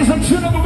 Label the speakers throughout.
Speaker 1: ladies and gentlemen.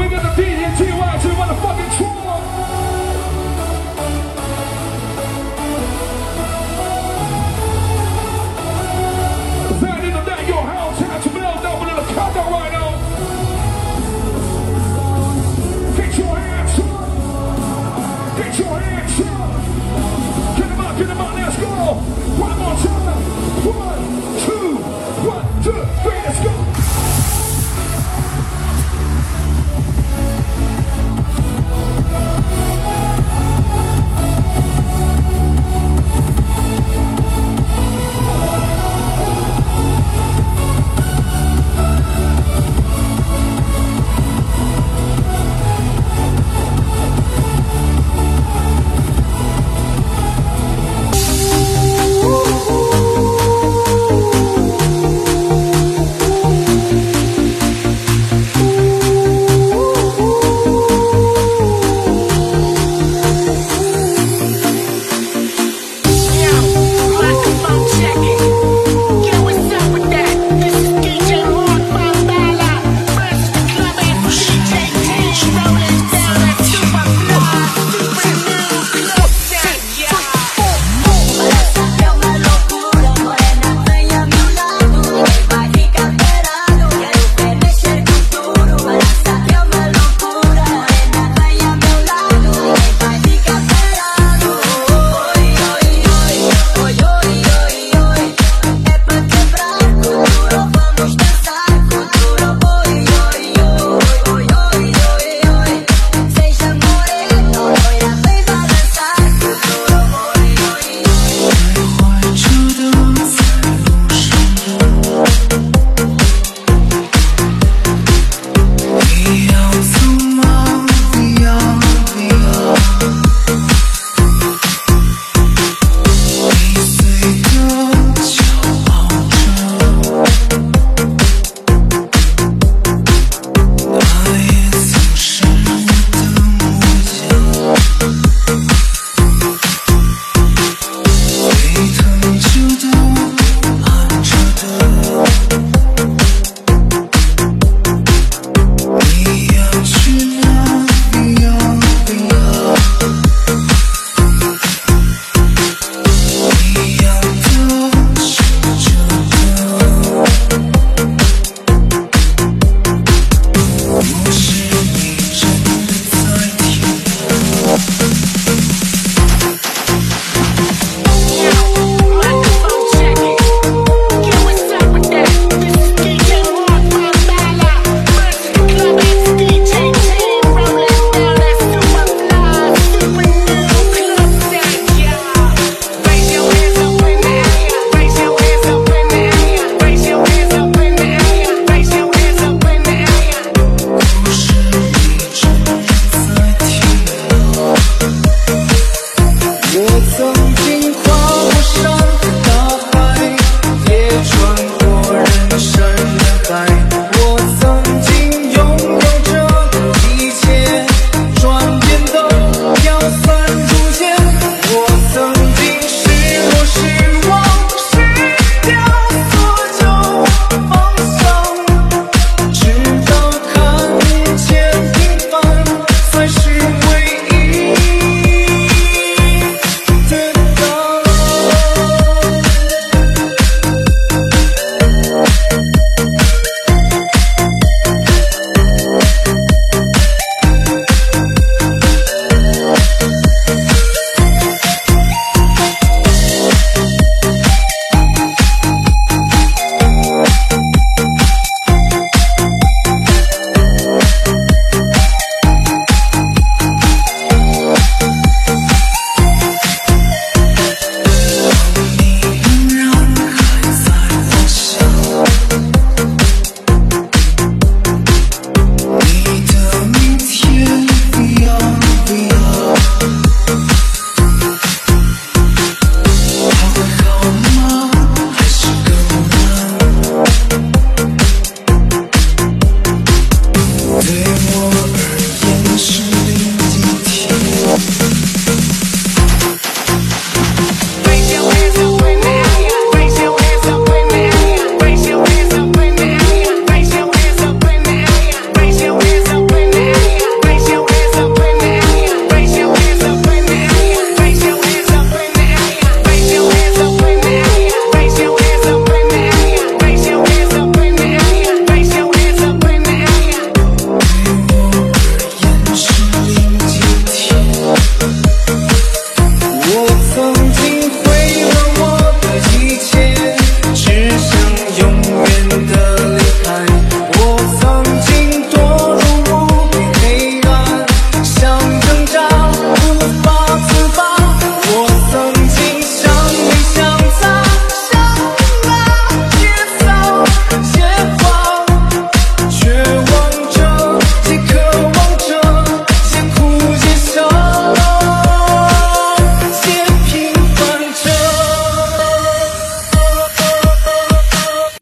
Speaker 1: so